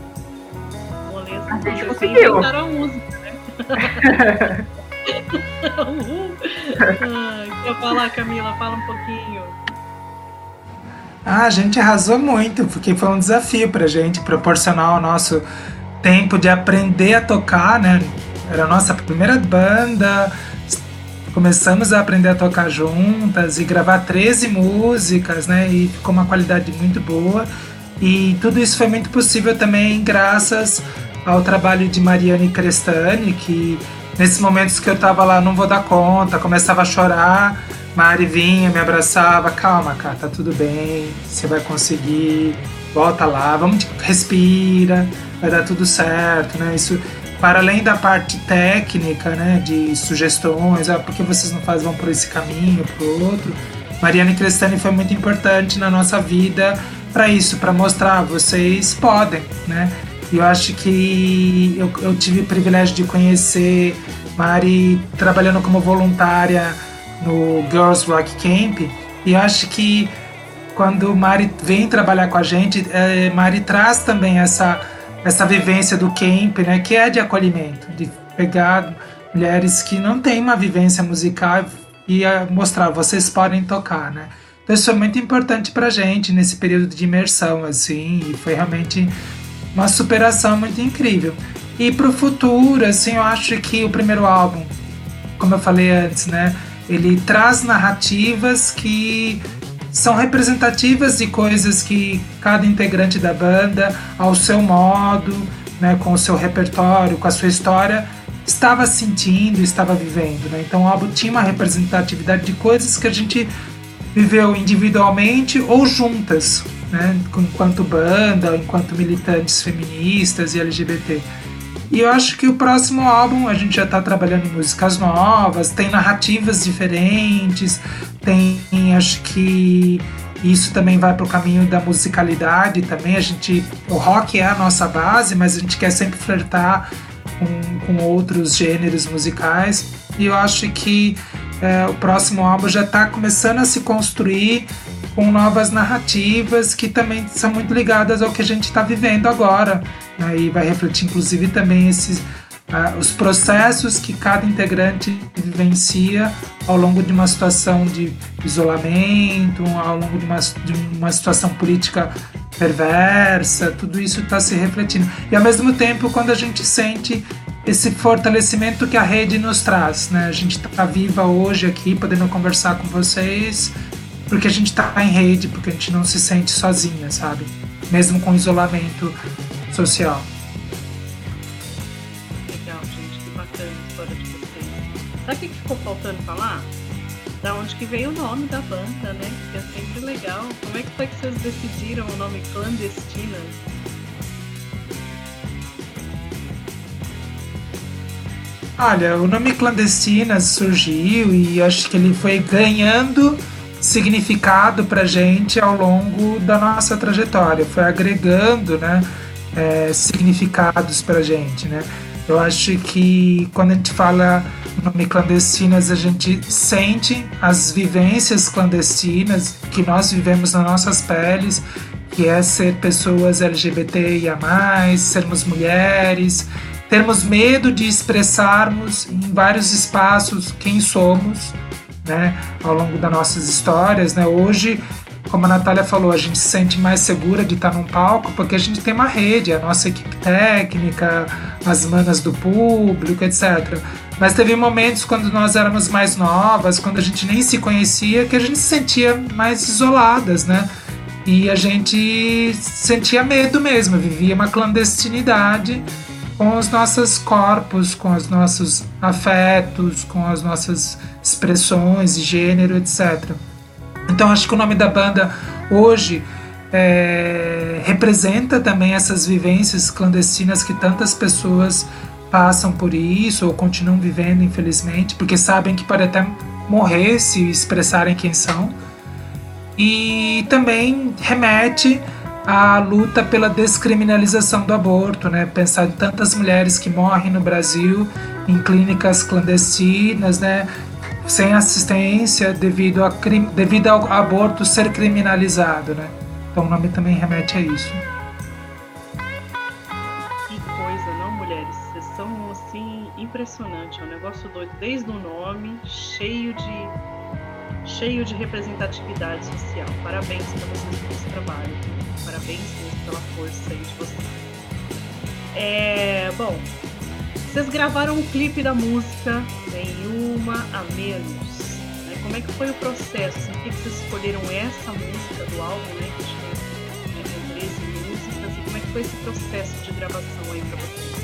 Beleza, a gente conseguiu. a música, né? quer falar, Camila? Fala um pouquinho. Ah, a gente arrasou muito, porque foi um desafio pra gente proporcionar o nosso tempo de aprender a tocar, né? Era a nossa primeira banda, começamos a aprender a tocar juntas e gravar 13 músicas, né? E ficou uma qualidade muito boa. E tudo isso foi muito possível também graças ao trabalho de Mariane Crestani, que nesses momentos que eu tava lá, não vou dar conta, começava a chorar, Mari vinha, me abraçava, calma, cara, tá tudo bem, você vai conseguir, volta lá, vamos, respira, vai dar tudo certo, né? Isso para além da parte técnica, né, de sugestões, ah, por que vocês não fazem vão por esse caminho, por outro, Mariana Crestani foi muito importante na nossa vida para isso, para mostrar vocês podem, né? E eu acho que eu, eu tive o privilégio de conhecer Mari trabalhando como voluntária no Girls Rock Camp e eu acho que quando Mari vem trabalhar com a gente, é, Mari traz também essa essa vivência do camp, né, que é de acolhimento, de pegar mulheres que não têm uma vivência musical e mostrar, vocês podem tocar, né? Então isso foi muito importante pra gente nesse período de imersão, assim, e foi realmente uma superação muito incrível. E pro futuro, assim, eu acho que o primeiro álbum, como eu falei antes, né, ele traz narrativas que são representativas de coisas que cada integrante da banda, ao seu modo, né, com o seu repertório, com a sua história, estava sentindo, estava vivendo. Né? Então o álbum tinha uma representatividade de coisas que a gente viveu individualmente ou juntas, né, enquanto banda, enquanto militantes feministas e LGBT. E eu acho que o próximo álbum a gente já está trabalhando em músicas novas, tem narrativas diferentes, tem, acho que isso também vai para o caminho da musicalidade também. A gente, o rock é a nossa base, mas a gente quer sempre flertar com, com outros gêneros musicais. E eu acho que é, o próximo álbum já está começando a se construir com novas narrativas que também são muito ligadas ao que a gente está vivendo agora. Né? E vai refletir, inclusive, também esses, uh, os processos que cada integrante vivencia ao longo de uma situação de isolamento, ao longo de uma, de uma situação política perversa, tudo isso está se refletindo. E ao mesmo tempo, quando a gente sente esse fortalecimento que a rede nos traz, né? A gente está viva hoje aqui, podendo conversar com vocês, porque a gente está em rede, porque a gente não se sente sozinha, sabe? Mesmo com isolamento social. Legal, gente, que bacana a história de vocês. Sabe o que ficou faltando falar? Da onde que veio o nome da banda, né? Que é sempre legal. Como é que foi que vocês decidiram o nome Clandestinas? Olha, o nome Clandestinas surgiu e acho que ele foi ganhando significado para gente ao longo da nossa trajetória, foi agregando, né, é, significados para gente, né. Eu acho que quando a gente fala nome clandestinas, a gente sente as vivências clandestinas que nós vivemos nas nossas peles, que é ser pessoas LGBTIA+, sermos mulheres, termos medo de expressarmos em vários espaços quem somos, né, ao longo das nossas histórias, né? Hoje, como a Natália falou, a gente se sente mais segura de estar num palco porque a gente tem uma rede, a nossa equipe técnica, as manas do público, etc. Mas teve momentos quando nós éramos mais novas, quando a gente nem se conhecia, que a gente se sentia mais isoladas, né? e a gente sentia medo mesmo, vivia uma clandestinidade com os nossos corpos, com os nossos afetos, com as nossas expressões de gênero, etc. Então acho que o nome da banda hoje é, representa também essas vivências clandestinas que tantas pessoas passam por isso ou continuam vivendo, infelizmente, porque sabem que pode até morrer se expressarem quem são. E também remete à luta pela descriminalização do aborto, né? Pensar em tantas mulheres que morrem no Brasil em clínicas clandestinas, né? Sem assistência devido, a, devido ao aborto ser criminalizado, né? Então o nome também remete a isso. Que coisa, não, mulheres? Vocês são assim impressionante, é um negócio doido desde o nome, cheio de cheio de representatividade social. Parabéns para vocês pelo esse trabalho. Parabéns mesmo pela força aí de vocês. É, bom, vocês gravaram um clipe da música Nenhuma a Menos. Né? Como é que foi o processo? Por que vocês escolheram essa música do álbum, né? Que como é que foi esse processo de gravação aí pra vocês?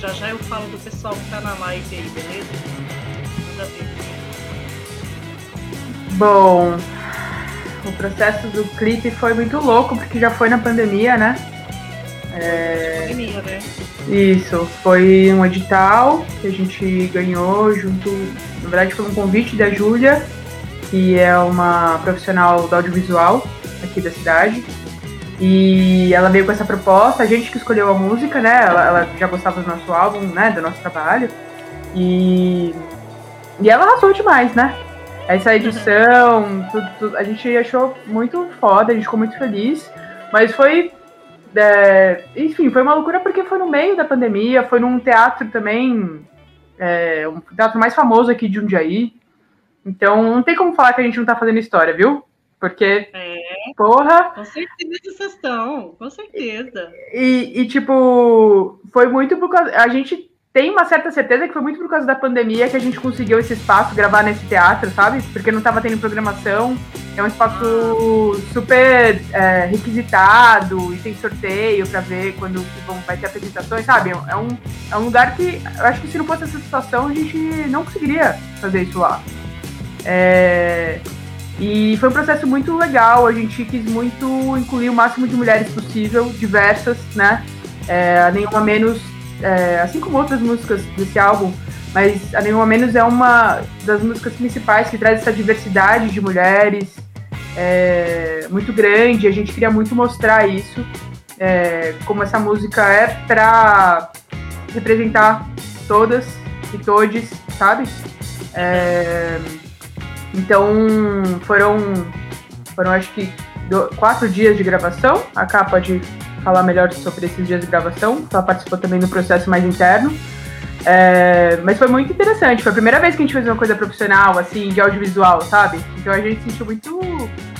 Já já eu falo do pessoal que tá na live aí, beleza? Manda ver. Bom, o processo do clipe foi muito louco, porque já foi na pandemia, né? É... Pandemia, né? Isso, foi um edital que a gente ganhou junto. Na verdade, foi um convite da Júlia, que é uma profissional do audiovisual aqui da cidade. E ela veio com essa proposta, a gente que escolheu a música, né? Ela, ela já gostava do nosso álbum, né? Do nosso trabalho. E, e ela arrasou demais, né? Essa edição, uhum. tudo, tudo, a gente achou muito foda, a gente ficou muito feliz. Mas foi. É, enfim, foi uma loucura porque foi no meio da pandemia, foi num teatro também. É, um teatro mais famoso aqui de Jundiaí. Então não tem como falar que a gente não tá fazendo história, viu? Porque, é, porra. Com certeza vocês estão, com certeza. E, e, tipo, foi muito por causa. A gente tem uma certa certeza que foi muito por causa da pandemia que a gente conseguiu esse espaço, gravar nesse teatro, sabe? Porque não tava tendo programação. É um espaço super é, requisitado e tem sorteio para ver quando vão, vai ter apresentações, sabe? É um, é um lugar que eu acho que se não fosse essa situação a gente não conseguiria fazer isso lá. É, e foi um processo muito legal, a gente quis muito incluir o máximo de mulheres possível, diversas, né? É, nenhuma menos, é, assim como outras músicas desse álbum, mas a nenhuma menos é uma das músicas principais que traz essa diversidade de mulheres é, muito grande. A gente queria muito mostrar isso, é, como essa música é para representar todas e todes, sabe? É, então foram, foram acho que quatro dias de gravação. A capa pode falar melhor sobre esses dias de gravação. Ela participou também do processo mais interno. É, mas foi muito interessante. Foi a primeira vez que a gente fez uma coisa profissional, assim, de audiovisual, sabe? Então a gente se sentiu muito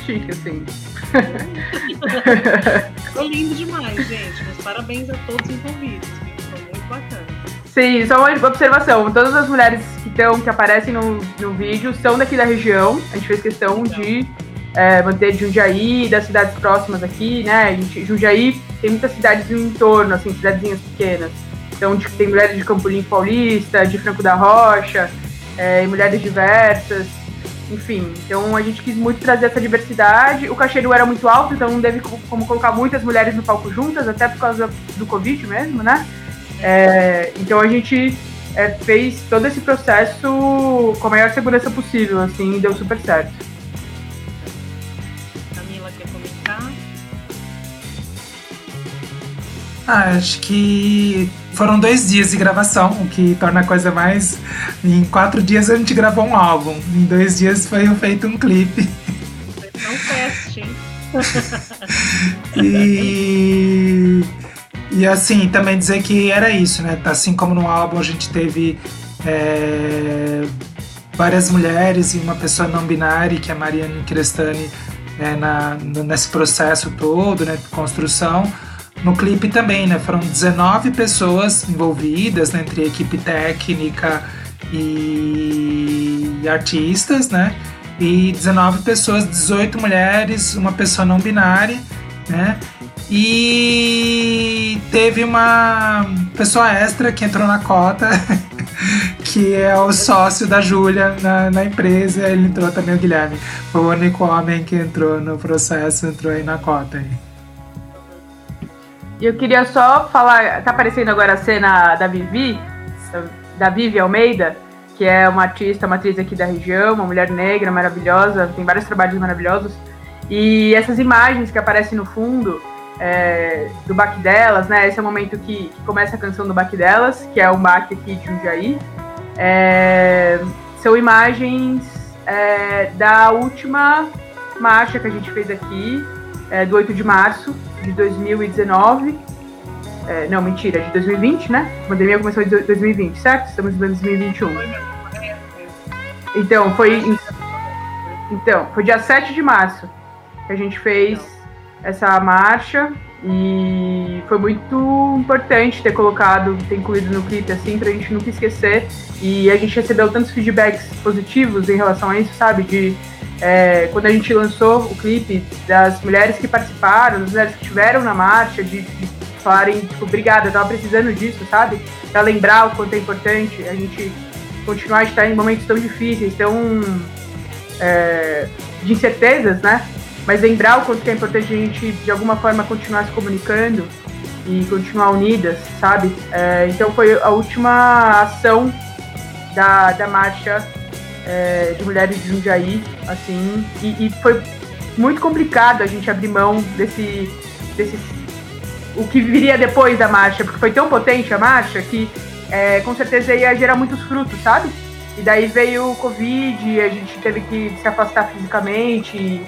chique, assim. Ficou lindo demais, gente. Mas parabéns a todos envolvidos. Foi muito bacana. Sim, só uma observação. Todas as mulheres que estão, que aparecem no, no vídeo são daqui da região. A gente fez questão de é, manter Jundiaí das cidades próximas aqui, né? Gente, Jundiaí tem muitas cidades no entorno, assim, cidadezinhas pequenas. Então tem mulheres de Campolim Paulista, de Franco da Rocha, é, mulheres diversas, enfim. Então a gente quis muito trazer essa diversidade. O cachê não era muito alto, então não teve como colocar muitas mulheres no palco juntas, até por causa do Covid mesmo, né? É, então a gente é, fez todo esse processo com a maior segurança possível, assim, e deu super certo. Ah, acho que foram dois dias de gravação, o que torna a coisa mais. Em quatro dias a gente gravou um álbum, em dois dias foi feito um clipe. Foi um teste, hein? e e assim, também dizer que era isso, né? Assim como no álbum a gente teve é, várias mulheres e uma pessoa não binária, que é a Mariane Crestani, é, na, nesse processo todo, né, de construção. No clipe também, né? Foram 19 pessoas envolvidas, né, entre equipe técnica e artistas, né? e 19 pessoas, 18 mulheres, uma pessoa não binária, né? E teve uma pessoa extra que entrou na cota, que é o sócio da Júlia na, na, empresa. Ele entrou também, o Guilherme. Foi o único homem que entrou no processo, entrou aí na cota. Aí. E eu queria só falar, tá aparecendo agora a cena da Vivi, da Vivi Almeida, que é uma artista, uma atriz aqui da região, uma mulher negra maravilhosa, tem vários trabalhos maravilhosos. E essas imagens que aparecem no fundo é, do baque delas, né? Esse é o momento que, que, começa a canção do baque delas, que é o baque aqui de Jundiaí. É, são imagens é, da última marcha que a gente fez aqui, é, do 8 de março de 2019. É, não, mentira, de 2020, né? A pandemia começou em 2020, certo? Estamos em 2021. Então, foi. Então, foi dia 7 de março que a gente fez essa marcha e foi muito importante ter colocado, ter incluído no clipe assim, pra gente nunca esquecer. E a gente recebeu tantos feedbacks positivos em relação a isso, sabe? De é, quando a gente lançou o clipe, das mulheres que participaram, das mulheres que estiveram na marcha, de, de falarem, tipo, obrigada, eu tava precisando disso, sabe? Pra lembrar o quanto é importante a gente continuar a estar em momentos tão difíceis, tão é, de incertezas, né? Mas lembrar o quanto é importante a gente, de alguma forma, continuar se comunicando e continuar unidas, sabe? É, então foi a última ação da, da marcha é, de mulheres de Jundiaí, assim, e, e, foi muito complicado a gente abrir mão desse, desse o que viria depois da marcha, porque foi tão potente a marcha que é, com certeza ia gerar muitos frutos, sabe? E daí veio o Covid, a gente teve que se afastar fisicamente,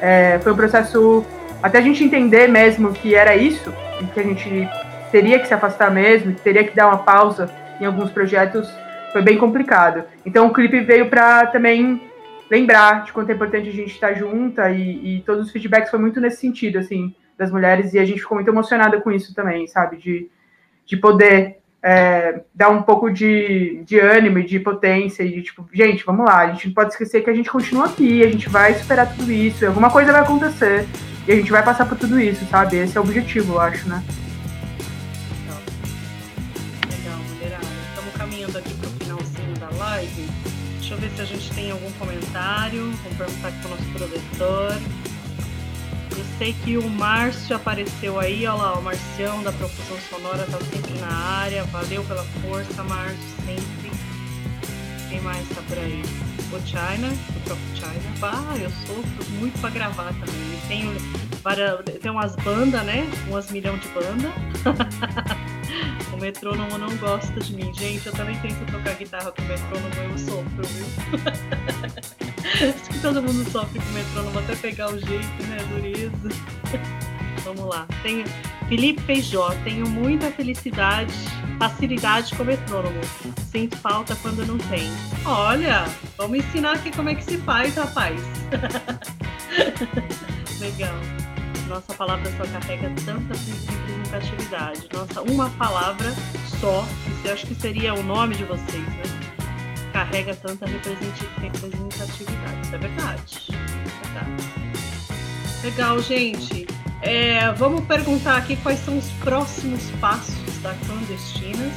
é, foi um processo até a gente entender mesmo que era isso, e que a gente teria que se afastar mesmo, teria que dar uma pausa em alguns projetos, foi bem complicado. Então o clipe veio para também lembrar de quanto é importante a gente estar junta e, e, todos os feedbacks foi muito nesse sentido, assim, das mulheres, e a gente ficou muito emocionada com isso também, sabe? De, de poder é, dar um pouco de, de ânimo e de potência e de tipo, gente, vamos lá, a gente não pode esquecer que a gente continua aqui, a gente vai superar tudo isso, alguma coisa vai acontecer e a gente vai passar por tudo isso, sabe? Esse é o objetivo, eu acho, né? Legal, mulherada. Estamos caminhando aqui para o finalzinho da live. Deixa eu ver se a gente tem algum comentário. Vamos perguntar aqui para o nosso produtor. Eu sei que o Márcio apareceu aí, olha lá, o Marcião da Profusão Sonora tá sempre na área. Valeu pela força, Márcio, sempre. Quem mais tá por aí? O China, o próprio China. Ah, eu sofro muito pra gravar também. Tenho, para, tem umas bandas, né? Umas milhão de bandas. o metrônomo não gosta de mim. Gente, eu também tento tocar guitarra com o metrônomo, eu sofro, viu? Acho que todo mundo sofre com o metrônomo até pegar o jeito, né? Dureza. Vamos lá. Tenho Felipe Feijó, tenho muita felicidade, facilidade com o metrônomo. Sinto falta quando não tem. Olha, vamos ensinar aqui como é que se faz, rapaz. Legal. Nossa palavra só carrega tanta representatividade. Nossa, uma palavra só, isso eu acho que seria o nome de vocês, né? Carrega tanta representatividade. Isso é verdade. É verdade. Legal, gente. É, vamos perguntar aqui quais são os próximos passos da Clandestinas.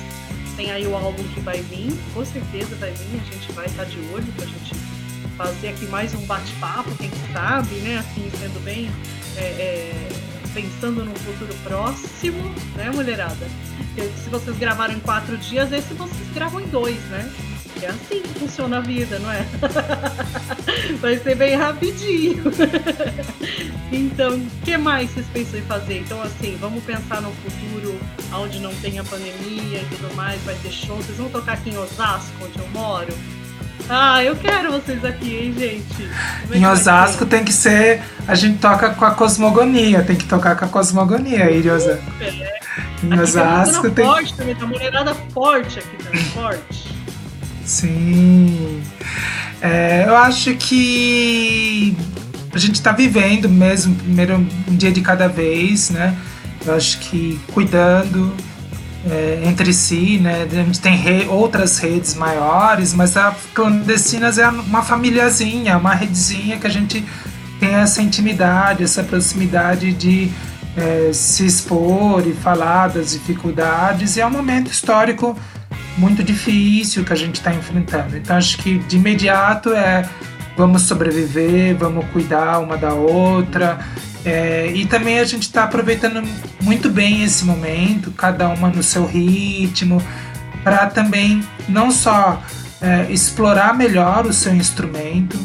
Tem aí o álbum que vai vir, com certeza vai vir, a gente vai estar de olho para a gente fazer aqui mais um bate-papo, quem sabe, né? Assim, sendo bem. É, é, pensando num futuro próximo, né, mulherada? Se vocês gravaram em quatro dias, esse vocês gravam em dois, né? É assim que funciona a vida, não é? Vai ser bem rapidinho. então, o que mais vocês pensam em fazer? Então, assim, vamos pensar no futuro, onde não tenha pandemia e tudo mais, vai ter show. Vocês vão tocar aqui em Osasco, onde eu moro? Ah, eu quero vocês aqui, hein, gente? É em Osasco tem que ser. A gente toca com a cosmogonia, tem que tocar com a cosmogonia aí Osasco. É. Em Osasco tem. Forte também, tá mulherada forte aqui também, forte. Sim. É, eu acho que a gente está vivendo mesmo, primeiro um dia de cada vez, né? Eu acho que cuidando, é, entre si, né? A gente tem re outras redes maiores, mas a Clandestinas é uma famíliazinha, uma redezinha que a gente tem essa intimidade, essa proximidade de é, se expor e falar das dificuldades. E é um momento histórico muito difícil que a gente está enfrentando. Então acho que de imediato é vamos sobreviver, vamos cuidar uma da outra. É, e também a gente está aproveitando muito bem esse momento, cada uma no seu ritmo, para também não só é, explorar melhor o seu instrumento,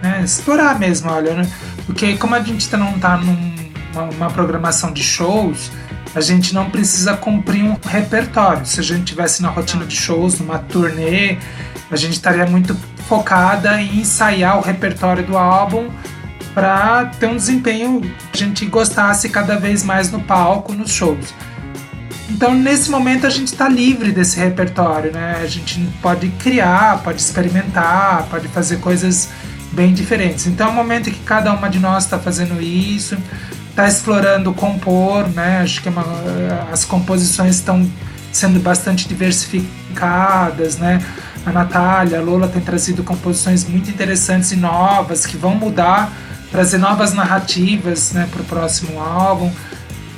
né? explorar mesmo, olha, né? porque como a gente não está numa programação de shows, a gente não precisa cumprir um repertório. Se a gente tivesse na rotina de shows, numa turnê, a gente estaria muito focada em ensaiar o repertório do álbum para ter um desempenho que a gente gostasse cada vez mais no palco, nos shows. Então, nesse momento, a gente está livre desse repertório, né? A gente pode criar, pode experimentar, pode fazer coisas bem diferentes. Então, é um momento que cada uma de nós está fazendo isso, está explorando compor, né? Acho que é uma, as composições estão sendo bastante diversificadas, né? A Natália, a Lola tem trazido composições muito interessantes e novas que vão mudar trazer novas narrativas né, para o próximo álbum.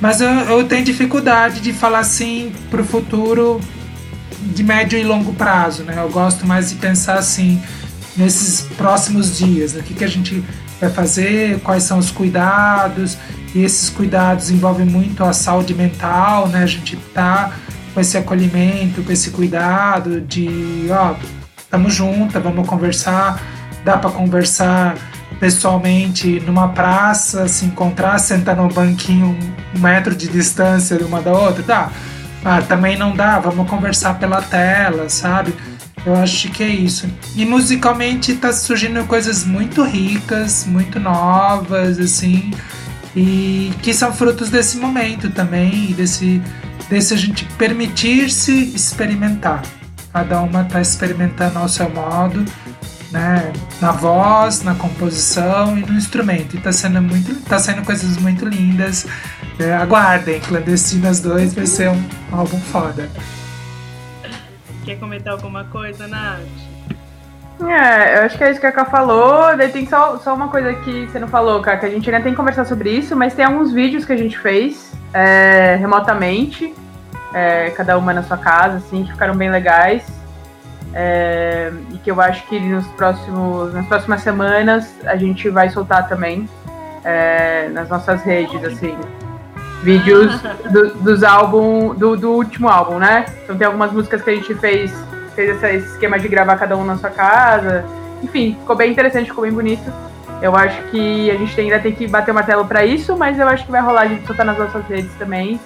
Mas eu, eu tenho dificuldade de falar assim para o futuro de médio e longo prazo. Né? Eu gosto mais de pensar assim nesses próximos dias. Né? O que, que a gente vai fazer, quais são os cuidados, e esses cuidados envolvem muito a saúde mental, né? A gente tá com esse acolhimento, com esse cuidado de, ó, estamos juntas, vamos conversar, dá para conversar pessoalmente numa praça, se encontrar, sentar no banquinho um metro de distância de uma da outra, dá. Ah, também não dá, vamos conversar pela tela, sabe? Eu acho que é isso. E musicalmente tá surgindo coisas muito ricas, muito novas, assim, e que são frutos desse momento também, desse, desse a gente permitir-se experimentar. Cada uma tá experimentando ao seu modo né, na voz, na composição e no instrumento. E tá sendo muito, tá sendo coisas muito lindas. É, aguardem, Clandestinas 2 vai ser um álbum foda. Quer comentar alguma coisa, Nath? É, eu acho que é isso que a Ká falou. Daí tem só, só uma coisa que você não falou, Ká, que a gente ainda tem que conversar sobre isso, mas tem alguns vídeos que a gente fez é, remotamente, é, cada uma na sua casa, assim, que ficaram bem legais. É, e que eu acho que nos próximos, nas próximas semanas a gente vai soltar também é, nas nossas redes, assim, vídeos do, dos álbum, do, do, último álbum, né? Então tem algumas músicas que a gente fez, fez esse esquema de gravar cada um na sua casa. Enfim, ficou bem interessante, ficou bem bonito. Eu acho que a gente ainda tem que bater o martelo para isso, mas eu acho que vai rolar a gente soltar nas nossas redes também.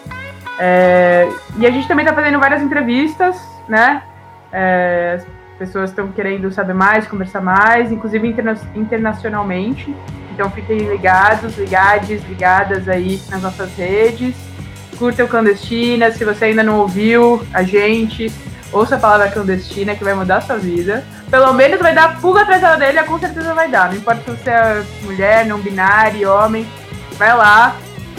É, e a gente também tá fazendo várias entrevistas, né? É, pessoas estão querendo saber mais, conversar mais, inclusive interna internacionalmente. Então fiquem ligados, ligades, ligadas aí nas nossas redes. Curta o Clandestina. Se você ainda não ouviu a gente, ouça a palavra clandestina que vai mudar a sua vida. Pelo menos vai dar pulga atrás da orelha, com certeza vai dar. Não importa se você é mulher, não binário, homem, vai lá,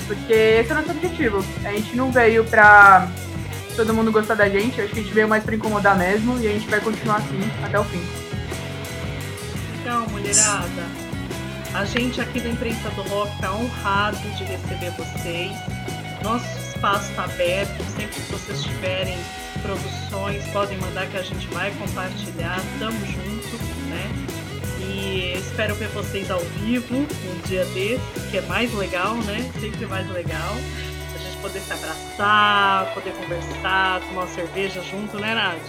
porque esse é o nosso objetivo. A gente não veio pra todo mundo gostar da gente. Acho que a gente veio mais pra incomodar mesmo e a gente vai continuar assim até o fim. Então, mulherada, a gente aqui da Imprensa do Rock tá honrado de receber vocês. Nosso espaço está aberto, sempre que vocês tiverem produções, podem mandar que a gente vai compartilhar. Tamo junto, né? E espero ver vocês ao vivo um dia desse, que é mais legal, né? Sempre mais legal poder se abraçar, poder conversar, tomar uma cerveja junto, né, Nath?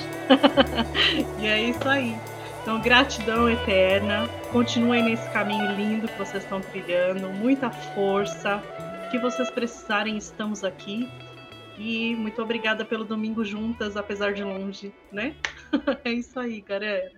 e é isso aí. Então, gratidão eterna. Continuem nesse caminho lindo que vocês estão trilhando. Muita força. O que vocês precisarem, estamos aqui. E muito obrigada pelo domingo juntas, apesar de longe, né? é isso aí, galera.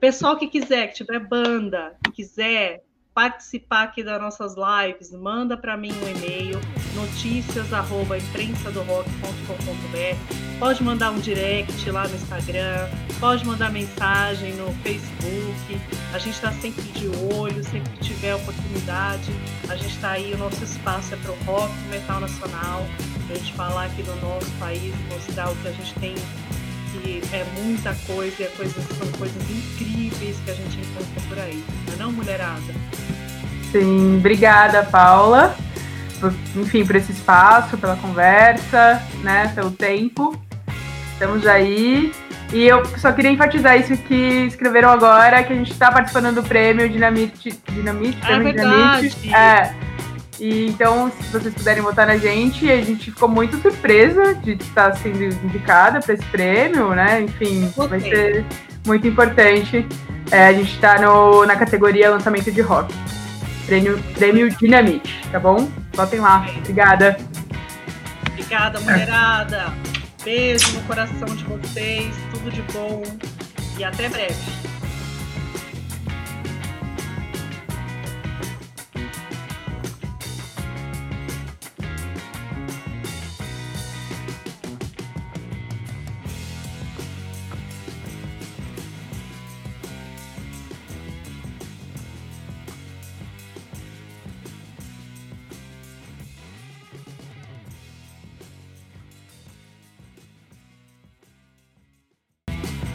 Pessoal que quiser, que tiver banda, que quiser participar aqui das nossas lives, manda para mim um e-mail, notícias@imprensadorock.com.br. Pode mandar um direct lá no Instagram, pode mandar mensagem no Facebook. A gente está sempre de olho, sempre que tiver oportunidade. A gente está aí, o nosso espaço é para o rock, metal nacional. a gente falar aqui do nosso país, mostrar o que a gente tem, que é muita coisa e é coisas, são coisas incríveis que a gente encontra por aí. Não é não, mulherada? Sim, obrigada, Paula. Por, enfim, por esse espaço, pela conversa, né, pelo tempo. Estamos aí. E eu só queria enfatizar isso que escreveram agora, que a gente está participando do prêmio Dinamite. Dinamite? É verdade. Dinamite. É. E, então, se vocês puderem votar na gente, a gente ficou muito surpresa de estar sendo indicada para esse prêmio, né? Enfim, okay. vai ser muito importante. É, a gente está na categoria lançamento de rock. Prêmio, prêmio Dinamite, tá bom? Votem lá. Obrigada. Obrigada, mulherada. Beijo no coração de vocês, tudo de bom e até breve.